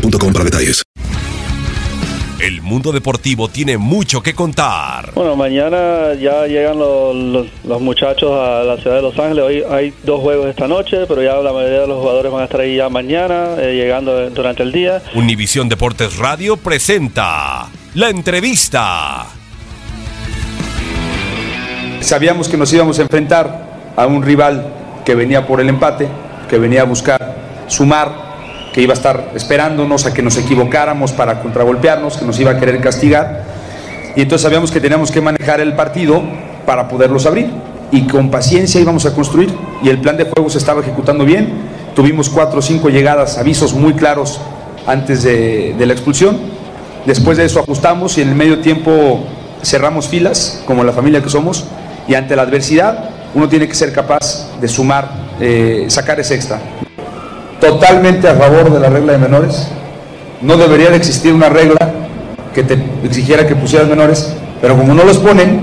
boostmobile.com para detalles. El mundo deportivo tiene mucho que contar. Bueno, mañana ya llegan los, los- los muchachos a la ciudad de Los Ángeles. Hoy hay dos juegos esta noche, pero ya la mayoría de los jugadores van a estar ahí ya mañana, eh, llegando durante el día. Univisión Deportes Radio presenta la entrevista. Sabíamos que nos íbamos a enfrentar a un rival que venía por el empate, que venía a buscar sumar, que iba a estar esperándonos a que nos equivocáramos para contragolpearnos, que nos iba a querer castigar. Y entonces sabíamos que teníamos que manejar el partido para poderlos abrir. Y con paciencia íbamos a construir. Y el plan de juego se estaba ejecutando bien. Tuvimos cuatro o cinco llegadas, avisos muy claros antes de, la expulsión. Después de eso ajustamos y en el medio tiempo cerramos filas, como la familia que somos. Y ante la adversidad, uno tiene que ser capaz de sumar, eh, sacar ese extra. Totalmente a favor de la regla de menores. No debería de existir una regla que te exigiera que pusieras menores, pero como no los ponen,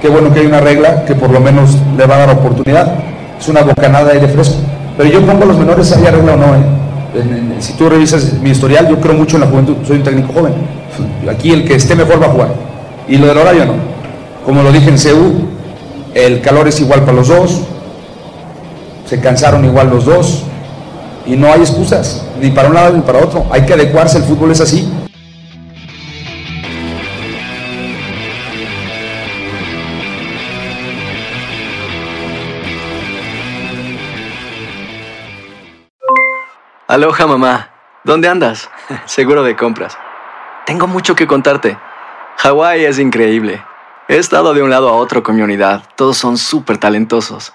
qué bueno que hay una regla que por lo menos le va a dar oportunidad. Es una bocanada de aire fresco. Pero yo pongo a los menores, haya regla o no. ¿eh? Si tú revisas mi historial, yo creo mucho en la juventud. Soy un técnico joven. Aquí el que esté mejor va a jugar. Y lo del horario no. Como lo dije en CEU, el calor es igual para los dos. Se cansaron igual los dos. Y no hay excusas, ni para un lado ni para otro. Hay que adecuarse, el fútbol es así. Aloha mamá. ¿Dónde andas? Seguro de compras. Tengo mucho que contarte. Hawái es increíble. He estado de un lado a otro con mi unidad. Todos son súper talentosos.